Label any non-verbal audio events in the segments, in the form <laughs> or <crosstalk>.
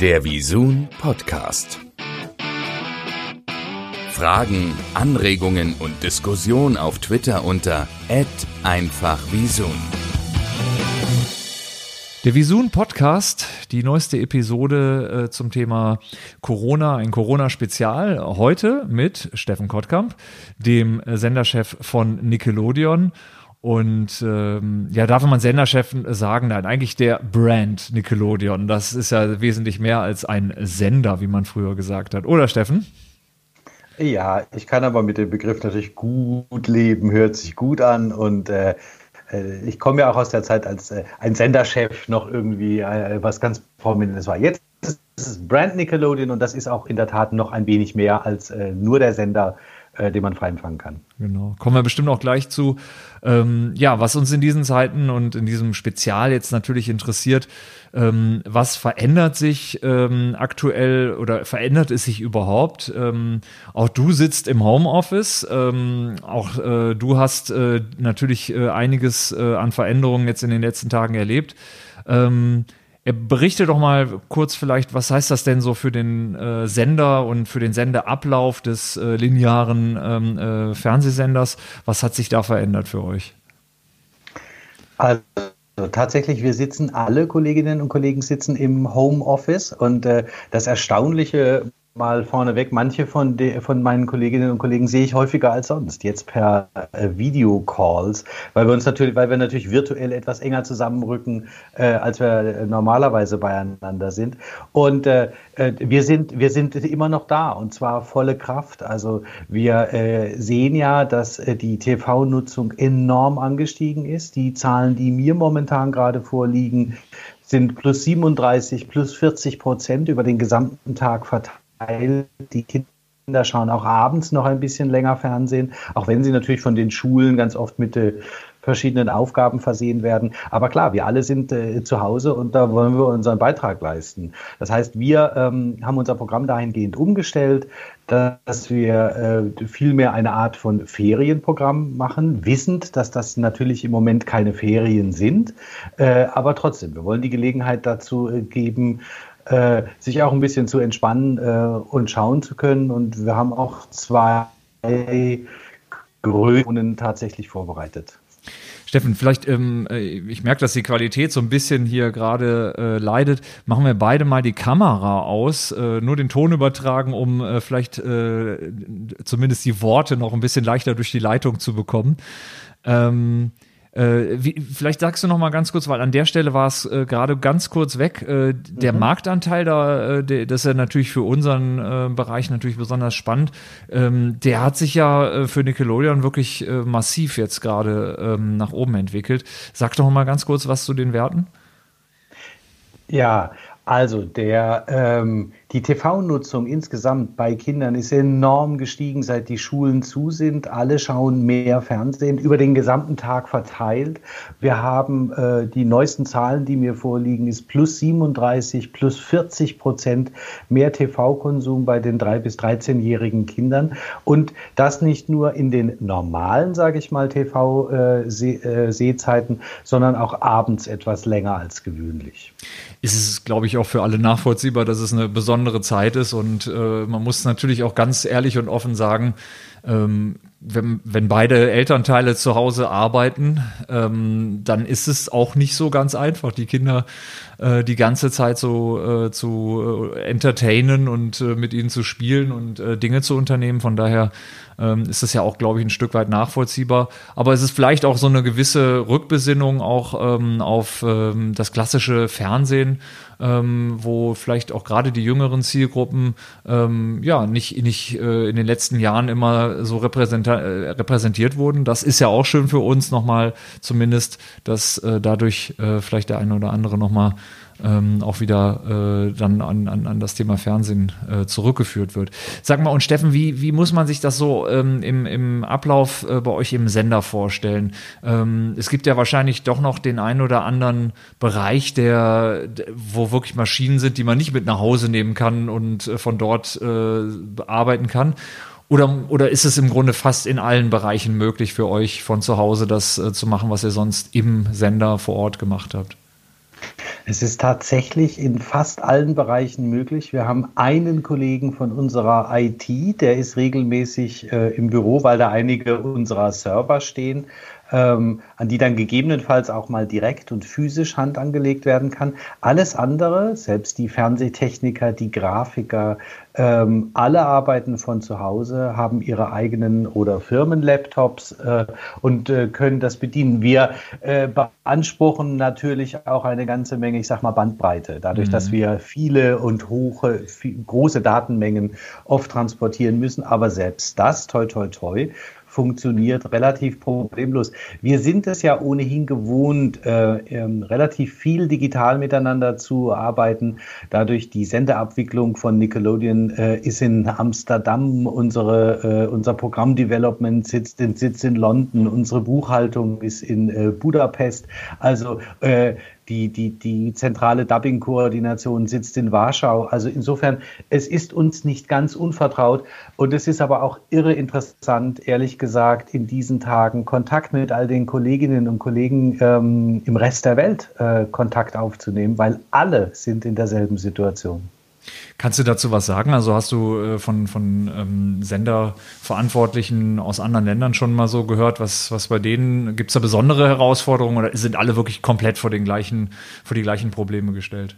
Der Visun Podcast. Fragen, Anregungen und Diskussion auf Twitter unter @einfachvisun. Der Visun Podcast, die neueste Episode äh, zum Thema Corona, ein Corona-Spezial. Heute mit Steffen Kottkamp, dem Senderchef von Nickelodeon und ähm, ja, darf man Senderchef sagen? Nein, eigentlich der Brand Nickelodeon. Das ist ja wesentlich mehr als ein Sender, wie man früher gesagt hat. Oder Steffen? Ja, ich kann aber mit dem Begriff natürlich gut leben, hört sich gut an und äh, äh ich komme ja auch aus der Zeit, als äh, ein Senderchef noch irgendwie äh, was ganz Prominentes war. Jetzt ist es Brand Nickelodeon und das ist auch in der Tat noch ein wenig mehr als äh, nur der Sender äh, den man frei empfangen kann. Genau. Kommen wir bestimmt auch gleich zu. Ähm, ja, was uns in diesen Zeiten und in diesem Spezial jetzt natürlich interessiert, ähm, was verändert sich ähm, aktuell oder verändert es sich überhaupt? Ähm, auch du sitzt im Homeoffice, ähm, auch äh, du hast äh, natürlich äh, einiges äh, an Veränderungen jetzt in den letzten Tagen erlebt. Ähm, Berichte doch mal kurz vielleicht, was heißt das denn so für den äh, Sender und für den Sendeablauf des äh, linearen ähm, äh, Fernsehsenders? Was hat sich da verändert für euch? Also tatsächlich, wir sitzen, alle Kolleginnen und Kollegen sitzen im Homeoffice und äh, das Erstaunliche mal vorneweg, manche von, de, von meinen Kolleginnen und Kollegen sehe ich häufiger als sonst, jetzt per äh, Videocalls, weil wir uns natürlich, weil wir natürlich virtuell etwas enger zusammenrücken, äh, als wir äh, normalerweise beieinander sind. Und äh, äh, wir sind, wir sind immer noch da und zwar volle Kraft. Also wir äh, sehen ja, dass äh, die TV-Nutzung enorm angestiegen ist. Die Zahlen, die mir momentan gerade vorliegen, sind plus 37, plus 40 Prozent über den gesamten Tag verteilt weil die Kinder schauen auch abends noch ein bisschen länger Fernsehen, auch wenn sie natürlich von den Schulen ganz oft mit äh, verschiedenen Aufgaben versehen werden. Aber klar, wir alle sind äh, zu Hause und da wollen wir unseren Beitrag leisten. Das heißt, wir ähm, haben unser Programm dahingehend umgestellt, dass wir äh, viel mehr eine Art von Ferienprogramm machen, wissend, dass das natürlich im Moment keine Ferien sind. Äh, aber trotzdem, wir wollen die Gelegenheit dazu äh, geben, äh, sich auch ein bisschen zu entspannen äh, und schauen zu können. Und wir haben auch zwei Größen tatsächlich vorbereitet. Steffen, vielleicht, ähm, äh, ich merke, dass die Qualität so ein bisschen hier gerade äh, leidet. Machen wir beide mal die Kamera aus, äh, nur den Ton übertragen, um äh, vielleicht äh, zumindest die Worte noch ein bisschen leichter durch die Leitung zu bekommen. Ähm, äh, wie, vielleicht sagst du noch mal ganz kurz, weil an der Stelle war es äh, gerade ganz kurz weg. Äh, der mhm. Marktanteil da, äh, der, das ist ja natürlich für unseren äh, Bereich natürlich besonders spannend. Ähm, der hat sich ja äh, für Nickelodeon wirklich massiv jetzt gerade ähm, nach oben entwickelt. Sag doch mal ganz kurz was zu den Werten. Ja, also der, ähm, die TV-Nutzung insgesamt bei Kindern ist enorm gestiegen, seit die Schulen zu sind. Alle schauen mehr Fernsehen über den gesamten Tag verteilt. Wir haben äh, die neuesten Zahlen, die mir vorliegen, ist plus 37, plus 40 Prozent mehr TV-Konsum bei den drei bis 13-jährigen Kindern. Und das nicht nur in den normalen, sage ich mal, TV-Sehzeiten, äh, äh, sondern auch abends etwas länger als gewöhnlich ist es, glaube ich, auch für alle nachvollziehbar, dass es eine besondere Zeit ist. Und äh, man muss natürlich auch ganz ehrlich und offen sagen, ähm, wenn, wenn beide Elternteile zu Hause arbeiten, ähm, dann ist es auch nicht so ganz einfach, die Kinder äh, die ganze Zeit so äh, zu äh, entertainen und äh, mit ihnen zu spielen und äh, Dinge zu unternehmen. Von daher ähm, ist das ja auch, glaube ich, ein Stück weit nachvollziehbar. Aber es ist vielleicht auch so eine gewisse Rückbesinnung auch ähm, auf ähm, das klassische Fernsehen, ähm, wo vielleicht auch gerade die jüngeren Zielgruppen ähm, ja nicht, nicht äh, in den letzten Jahren immer so repräsent repräsentiert wurden. Das ist ja auch schön für uns nochmal zumindest, dass äh, dadurch äh, vielleicht der eine oder andere nochmal ähm, auch wieder äh, dann an, an, an das Thema Fernsehen äh, zurückgeführt wird. Sag mal, und Steffen, wie, wie muss man sich das so ähm, im, im Ablauf äh, bei euch im Sender vorstellen? Ähm, es gibt ja wahrscheinlich doch noch den einen oder anderen Bereich, der, wo wirklich Maschinen sind, die man nicht mit nach Hause nehmen kann und äh, von dort äh, bearbeiten kann. Oder, oder ist es im Grunde fast in allen Bereichen möglich für euch von zu Hause das äh, zu machen, was ihr sonst im Sender vor Ort gemacht habt? Es ist tatsächlich in fast allen Bereichen möglich. Wir haben einen Kollegen von unserer IT, der ist regelmäßig äh, im Büro, weil da einige unserer Server stehen ähm, an die dann gegebenenfalls auch mal direkt und physisch Hand angelegt werden kann. Alles andere, selbst die Fernsehtechniker, die Grafiker, ähm, alle arbeiten von zu Hause, haben ihre eigenen oder Firmenlaptops äh, und äh, können das bedienen. Wir äh, beanspruchen natürlich auch eine ganze Menge, ich sag mal, Bandbreite, dadurch, mhm. dass wir viele und hohe, große Datenmengen oft transportieren müssen. Aber selbst das, toi, toi, toi, funktioniert relativ problemlos. Wir sind es ja ohnehin gewohnt, äh, ähm, relativ viel digital miteinander zu arbeiten. Dadurch die Sendeabwicklung von Nickelodeon äh, ist in Amsterdam, unsere, äh, unser Programmdevelopment sitzt in, sitzt in London, unsere Buchhaltung ist in äh, Budapest. Also äh, die, die, die zentrale Dubbing-Koordination sitzt in Warschau. Also insofern, es ist uns nicht ganz unvertraut. Und es ist aber auch irre interessant, ehrlich gesagt, in diesen Tagen Kontakt mit all den Kolleginnen und Kollegen ähm, im Rest der Welt äh, Kontakt aufzunehmen, weil alle sind in derselben Situation. Kannst du dazu was sagen? Also hast du äh, von, von ähm, Senderverantwortlichen aus anderen Ländern schon mal so gehört, was, was bei denen, gibt es da besondere Herausforderungen oder sind alle wirklich komplett vor, den gleichen, vor die gleichen Probleme gestellt?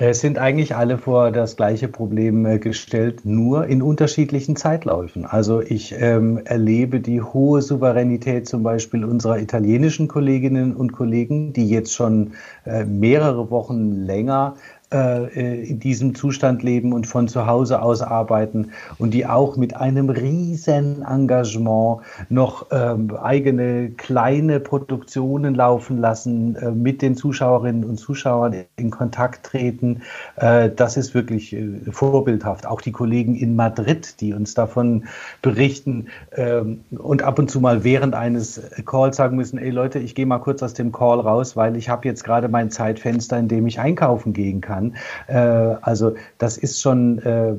Es sind eigentlich alle vor das gleiche Problem äh, gestellt, nur in unterschiedlichen Zeitläufen. Also ich ähm, erlebe die hohe Souveränität zum Beispiel unserer italienischen Kolleginnen und Kollegen, die jetzt schon äh, mehrere Wochen länger äh, in diesem Zustand leben und von zu Hause aus arbeiten und die auch mit einem riesen Engagement noch ähm, eigene kleine Produktionen laufen lassen, äh, mit den Zuschauerinnen und Zuschauern in Kontakt treten. Äh, das ist wirklich äh, vorbildhaft. Auch die Kollegen in Madrid, die uns davon berichten ähm, und ab und zu mal während eines Calls sagen müssen, ey Leute, ich gehe mal kurz aus dem Call raus, weil ich habe jetzt gerade mein Zeitfenster, in dem ich einkaufen gehen kann kann. Äh, also das ist schon äh,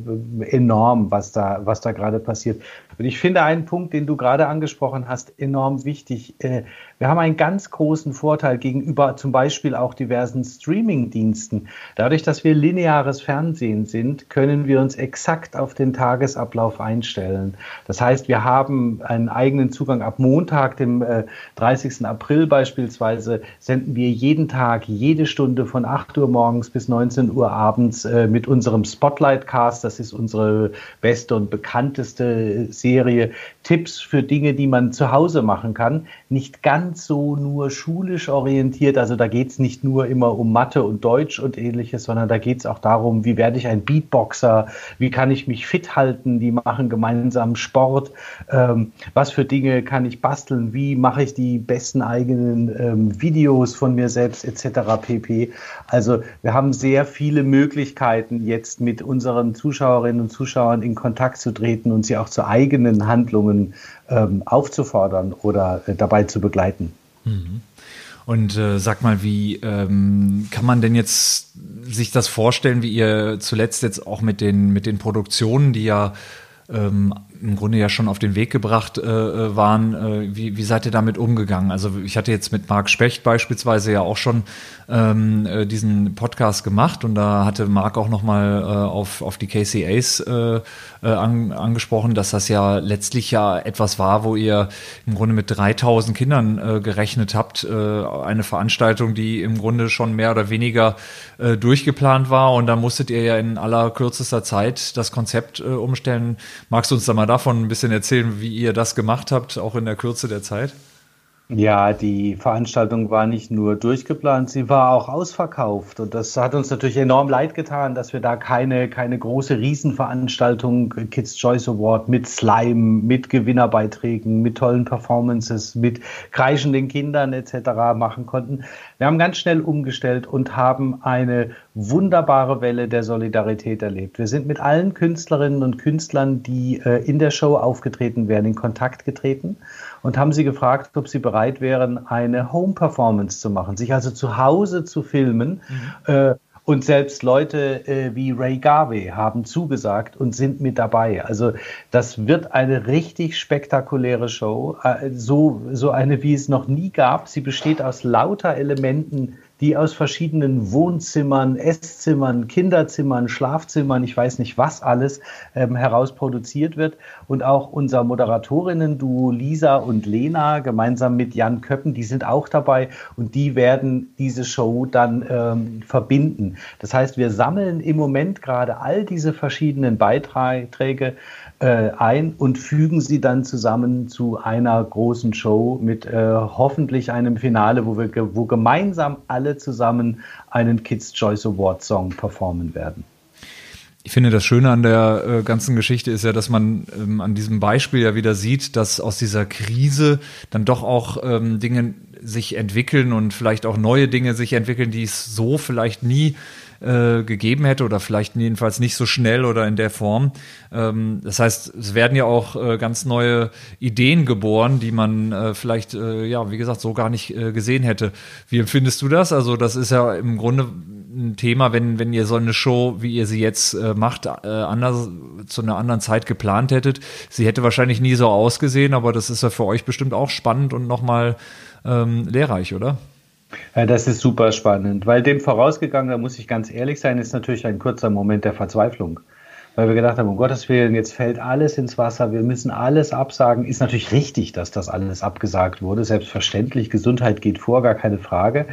enorm, was da, was da gerade passiert. Und ich finde einen Punkt, den du gerade angesprochen hast, enorm wichtig. Äh, wir haben einen ganz großen Vorteil gegenüber zum Beispiel auch diversen Streaming-Diensten. Dadurch, dass wir lineares Fernsehen sind, können wir uns exakt auf den Tagesablauf einstellen. Das heißt, wir haben einen eigenen Zugang. Ab Montag, dem 30. April beispielsweise, senden wir jeden Tag, jede Stunde von 8 Uhr morgens bis 19 19 Uhr abends äh, mit unserem Spotlight Cast. Das ist unsere beste und bekannteste Serie. Tipps für Dinge, die man zu Hause machen kann. Nicht ganz so nur schulisch orientiert. Also da geht es nicht nur immer um Mathe und Deutsch und ähnliches, sondern da geht es auch darum, wie werde ich ein Beatboxer? Wie kann ich mich fit halten? Die machen gemeinsam Sport. Ähm, was für Dinge kann ich basteln? Wie mache ich die besten eigenen ähm, Videos von mir selbst etc. pp. Also wir haben sehr viele Möglichkeiten, jetzt mit unseren Zuschauerinnen und Zuschauern in Kontakt zu treten und sie auch zu eigenen Handlungen ähm, aufzufordern oder äh, dabei zu begleiten. Mhm. Und äh, sag mal, wie ähm, kann man denn jetzt sich das vorstellen, wie ihr zuletzt jetzt auch mit den, mit den Produktionen, die ja ähm, im Grunde ja schon auf den Weg gebracht äh, äh, waren. Äh, wie, wie seid ihr damit umgegangen? Also ich hatte jetzt mit Marc Specht beispielsweise ja auch schon ähm, äh, diesen Podcast gemacht und da hatte Marc auch nochmal äh, auf, auf die KCAs äh, äh, an, angesprochen, dass das ja letztlich ja etwas war, wo ihr im Grunde mit 3000 Kindern äh, gerechnet habt. Äh, eine Veranstaltung, die im Grunde schon mehr oder weniger äh, durchgeplant war und da musstet ihr ja in aller kürzester Zeit das Konzept äh, umstellen. Magst du uns da mal davon ein bisschen erzählen, wie ihr das gemacht habt, auch in der Kürze der Zeit? Ja, die Veranstaltung war nicht nur durchgeplant, sie war auch ausverkauft. Und das hat uns natürlich enorm leid getan, dass wir da keine, keine große Riesenveranstaltung, Kids Choice Award mit Slime, mit Gewinnerbeiträgen, mit tollen Performances, mit kreischenden Kindern etc. machen konnten. Wir haben ganz schnell umgestellt und haben eine wunderbare Welle der Solidarität erlebt. Wir sind mit allen Künstlerinnen und Künstlern, die äh, in der Show aufgetreten wären, in Kontakt getreten und haben sie gefragt, ob sie bereit wären, eine Home-Performance zu machen, sich also zu Hause zu filmen. Mhm. Äh, und selbst Leute äh, wie Ray Garvey haben zugesagt und sind mit dabei. Also das wird eine richtig spektakuläre Show, äh, so, so eine, wie es noch nie gab. Sie besteht aus lauter Elementen, die aus verschiedenen Wohnzimmern, Esszimmern, Kinderzimmern, Schlafzimmern, ich weiß nicht was alles, ähm, heraus produziert wird. Und auch unser Moderatorinnen-Duo Lisa und Lena gemeinsam mit Jan Köppen, die sind auch dabei und die werden diese Show dann ähm, verbinden. Das heißt, wir sammeln im Moment gerade all diese verschiedenen Beiträge äh, ein und fügen sie dann zusammen zu einer großen Show mit äh, hoffentlich einem Finale, wo wir wo gemeinsam alle zusammen einen Kids Choice Award Song performen werden. Ich finde, das Schöne an der äh, ganzen Geschichte ist ja, dass man ähm, an diesem Beispiel ja wieder sieht, dass aus dieser Krise dann doch auch ähm, Dinge sich entwickeln und vielleicht auch neue Dinge sich entwickeln, die es so vielleicht nie äh, gegeben hätte oder vielleicht jedenfalls nicht so schnell oder in der Form. Ähm, das heißt, es werden ja auch äh, ganz neue Ideen geboren, die man äh, vielleicht, äh, ja, wie gesagt, so gar nicht äh, gesehen hätte. Wie empfindest du das? Also das ist ja im Grunde ein Thema, wenn, wenn ihr so eine Show, wie ihr sie jetzt macht, anders, zu einer anderen Zeit geplant hättet. Sie hätte wahrscheinlich nie so ausgesehen, aber das ist ja für euch bestimmt auch spannend und nochmal ähm, lehrreich, oder? Ja, das ist super spannend, weil dem vorausgegangen, da muss ich ganz ehrlich sein, ist natürlich ein kurzer Moment der Verzweiflung. Weil wir gedacht haben, um Gottes Willen, jetzt fällt alles ins Wasser, wir müssen alles absagen. Ist natürlich richtig, dass das alles abgesagt wurde. Selbstverständlich, Gesundheit geht vor, gar keine Frage.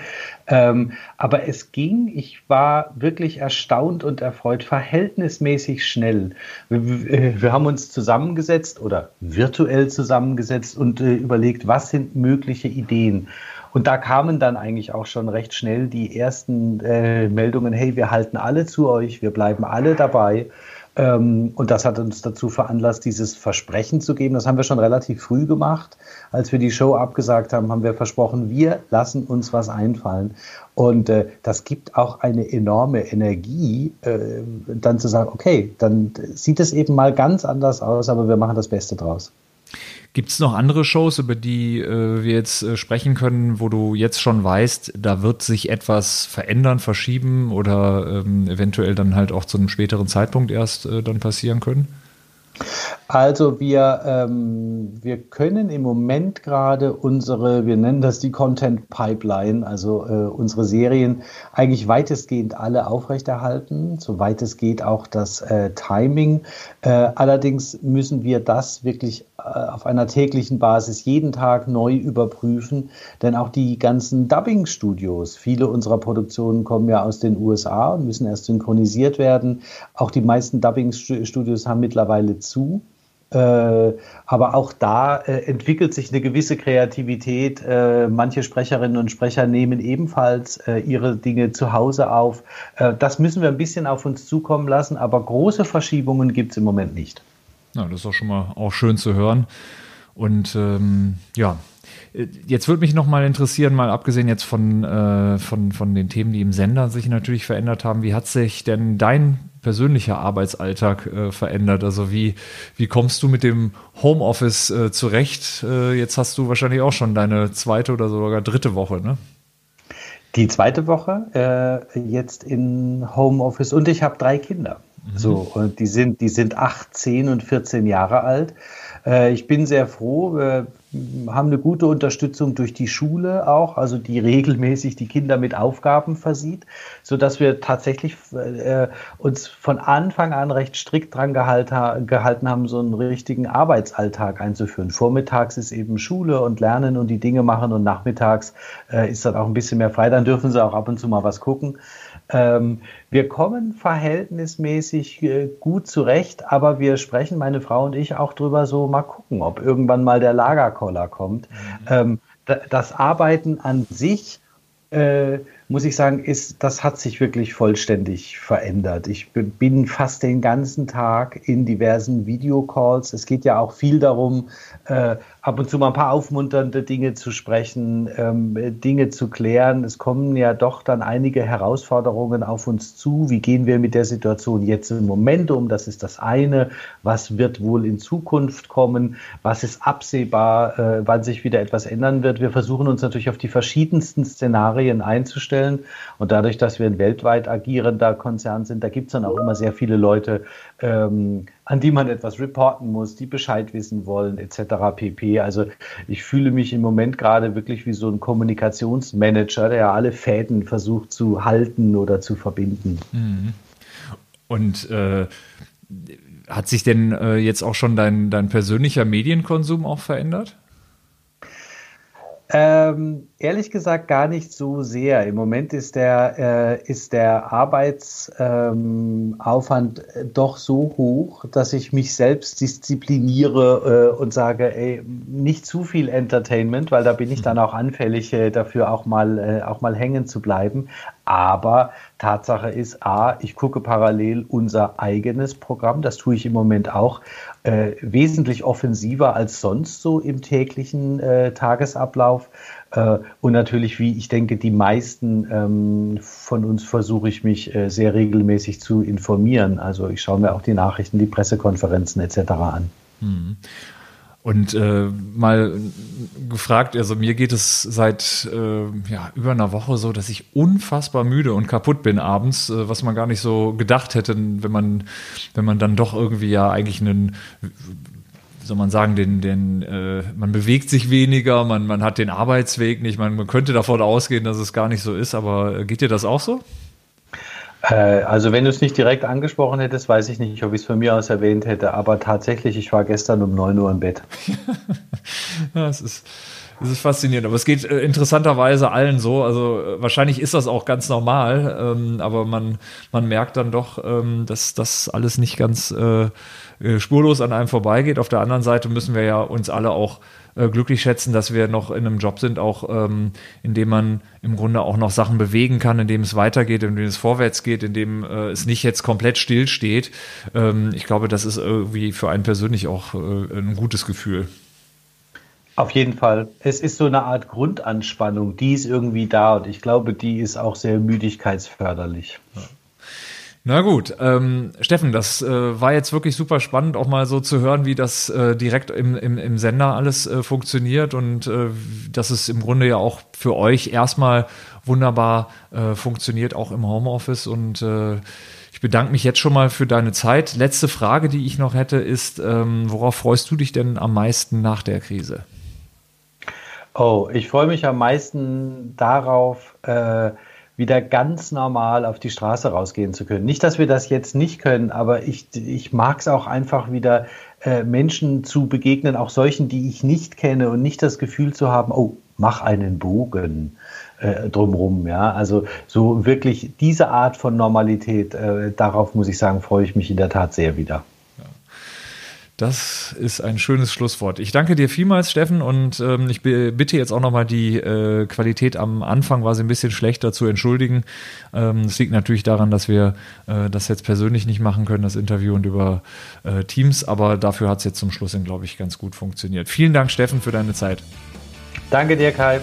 Ähm, aber es ging, ich war wirklich erstaunt und erfreut, verhältnismäßig schnell. Wir, wir haben uns zusammengesetzt oder virtuell zusammengesetzt und äh, überlegt, was sind mögliche Ideen. Und da kamen dann eigentlich auch schon recht schnell die ersten äh, Meldungen, hey, wir halten alle zu euch, wir bleiben alle dabei. Ähm, und das hat uns dazu veranlasst, dieses Versprechen zu geben. Das haben wir schon relativ früh gemacht. Als wir die Show abgesagt haben, haben wir versprochen, wir lassen uns was einfallen. Und äh, das gibt auch eine enorme Energie, äh, dann zu sagen, okay, dann sieht es eben mal ganz anders aus, aber wir machen das Beste draus. Gibt es noch andere Shows, über die äh, wir jetzt äh, sprechen können, wo du jetzt schon weißt, da wird sich etwas verändern, verschieben oder ähm, eventuell dann halt auch zu einem späteren Zeitpunkt erst äh, dann passieren können? Also wir, ähm, wir können im Moment gerade unsere, wir nennen das die Content Pipeline, also äh, unsere Serien eigentlich weitestgehend alle aufrechterhalten, soweit es geht auch das äh, Timing. Äh, allerdings müssen wir das wirklich auf einer täglichen Basis jeden Tag neu überprüfen, denn auch die ganzen Dubbing-Studios, viele unserer Produktionen kommen ja aus den USA und müssen erst synchronisiert werden. Auch die meisten Dubbing-Studios haben mittlerweile zu. Äh, aber auch da äh, entwickelt sich eine gewisse Kreativität. Äh, manche Sprecherinnen und Sprecher nehmen ebenfalls äh, ihre Dinge zu Hause auf. Äh, das müssen wir ein bisschen auf uns zukommen lassen, aber große Verschiebungen gibt es im Moment nicht. Ja, das ist auch schon mal auch schön zu hören. Und ähm, ja, Jetzt würde mich noch mal interessieren, mal abgesehen jetzt von, äh, von, von den Themen, die im Sender sich natürlich verändert haben, wie hat sich denn dein persönlicher Arbeitsalltag äh, verändert? Also wie, wie kommst du mit dem Homeoffice äh, zurecht? Äh, jetzt hast du wahrscheinlich auch schon deine zweite oder sogar dritte Woche, ne? Die zweite Woche äh, jetzt in Homeoffice und ich habe drei Kinder. Mhm. So, und die sind, die sind 18 und 14 Jahre alt. Äh, ich bin sehr froh. Wir haben eine gute Unterstützung durch die Schule auch, also die regelmäßig die Kinder mit Aufgaben versieht, so dass wir tatsächlich äh, uns von Anfang an recht strikt dran gehalten, gehalten haben, so einen richtigen Arbeitsalltag einzuführen. Vormittags ist eben Schule und Lernen und die Dinge machen und nachmittags äh, ist dann auch ein bisschen mehr frei. Dann dürfen sie auch ab und zu mal was gucken. Ähm, wir kommen verhältnismäßig äh, gut zurecht, aber wir sprechen, meine Frau und ich, auch drüber so, mal gucken, ob irgendwann mal der Lagerkoller kommt. Mhm. Ähm, das Arbeiten an sich äh, muss ich sagen, ist, das hat sich wirklich vollständig verändert. Ich bin fast den ganzen Tag in diversen Videocalls. Es geht ja auch viel darum, äh, ab und zu mal ein paar aufmunternde Dinge zu sprechen, ähm, Dinge zu klären. Es kommen ja doch dann einige Herausforderungen auf uns zu. Wie gehen wir mit der Situation jetzt im Moment um? Das ist das eine. Was wird wohl in Zukunft kommen? Was ist absehbar, äh, wann sich wieder etwas ändern wird? Wir versuchen uns natürlich auf die verschiedensten Szenarien einzustellen aufstellen. Und dadurch, dass wir ein weltweit agierender Konzern sind, da gibt es dann auch immer sehr viele Leute, ähm, an die man etwas reporten muss, die Bescheid wissen wollen, etc. pp. Also ich fühle mich im Moment gerade wirklich wie so ein Kommunikationsmanager, der alle Fäden versucht zu halten oder zu verbinden. Mhm. Und äh, hat sich denn äh, jetzt auch schon dein, dein persönlicher Medienkonsum auch verändert? Ähm, ehrlich gesagt gar nicht so sehr. Im Moment ist der, äh, ist der Arbeitsaufwand ähm, doch so hoch, dass ich mich selbst diszipliniere äh, und sage, ey, nicht zu viel Entertainment, weil da bin ich dann auch anfällig äh, dafür, auch mal, äh, auch mal hängen zu bleiben. Aber Tatsache ist, A, ich gucke parallel unser eigenes Programm, das tue ich im Moment auch, äh, wesentlich offensiver als sonst so im täglichen äh, Tagesablauf. Äh, und natürlich, wie ich denke, die meisten ähm, von uns versuche ich mich äh, sehr regelmäßig zu informieren. Also ich schaue mir auch die Nachrichten, die Pressekonferenzen etc. an. Mhm. Und äh, mal gefragt, also mir geht es seit äh, ja, über einer Woche so, dass ich unfassbar müde und kaputt bin abends, äh, was man gar nicht so gedacht hätte, wenn man, wenn man dann doch irgendwie ja eigentlich einen soll man sagen, den, den, äh, man bewegt sich weniger, man, man hat den Arbeitsweg nicht, man, man könnte davon ausgehen, dass es gar nicht so ist, aber äh, geht dir das auch so? Äh, also wenn du es nicht direkt angesprochen hättest, weiß ich nicht, ob ich es von mir aus erwähnt hätte, aber tatsächlich, ich war gestern um 9 Uhr im Bett. <laughs> ja, es ist, es ist faszinierend, aber es geht äh, interessanterweise allen so. Also äh, wahrscheinlich ist das auch ganz normal, ähm, aber man, man merkt dann doch, ähm, dass das alles nicht ganz äh, äh, spurlos an einem vorbeigeht. Auf der anderen Seite müssen wir ja uns alle auch äh, glücklich schätzen, dass wir noch in einem Job sind, auch ähm, in dem man im Grunde auch noch Sachen bewegen kann, in dem es weitergeht, in dem es vorwärts geht, in dem äh, es nicht jetzt komplett still steht. Ähm, ich glaube, das ist irgendwie für einen persönlich auch äh, ein gutes Gefühl. Auf jeden Fall. Es ist so eine Art Grundanspannung, die ist irgendwie da und ich glaube, die ist auch sehr müdigkeitsförderlich. Ja. Na gut, ähm, Steffen, das äh, war jetzt wirklich super spannend, auch mal so zu hören, wie das äh, direkt im, im, im Sender alles äh, funktioniert und äh, dass es im Grunde ja auch für euch erstmal wunderbar äh, funktioniert, auch im Homeoffice. Und äh, ich bedanke mich jetzt schon mal für deine Zeit. Letzte Frage, die ich noch hätte, ist, ähm, worauf freust du dich denn am meisten nach der Krise? Oh, ich freue mich am meisten darauf, äh, wieder ganz normal auf die Straße rausgehen zu können. Nicht, dass wir das jetzt nicht können, aber ich, ich mag es auch einfach wieder, äh, Menschen zu begegnen, auch solchen, die ich nicht kenne und nicht das Gefühl zu haben, oh, mach einen Bogen äh, drumrum. Ja, also so wirklich diese Art von Normalität, äh, darauf muss ich sagen, freue ich mich in der Tat sehr wieder. Das ist ein schönes Schlusswort. Ich danke dir vielmals, Steffen, und ähm, ich bitte jetzt auch nochmal die äh, Qualität am Anfang war sie ein bisschen schlechter zu entschuldigen. Ähm, das liegt natürlich daran, dass wir äh, das jetzt persönlich nicht machen können, das Interview und über äh, Teams, aber dafür hat es jetzt zum Schluss, glaube ich, ganz gut funktioniert. Vielen Dank, Steffen, für deine Zeit. Danke dir, Kai.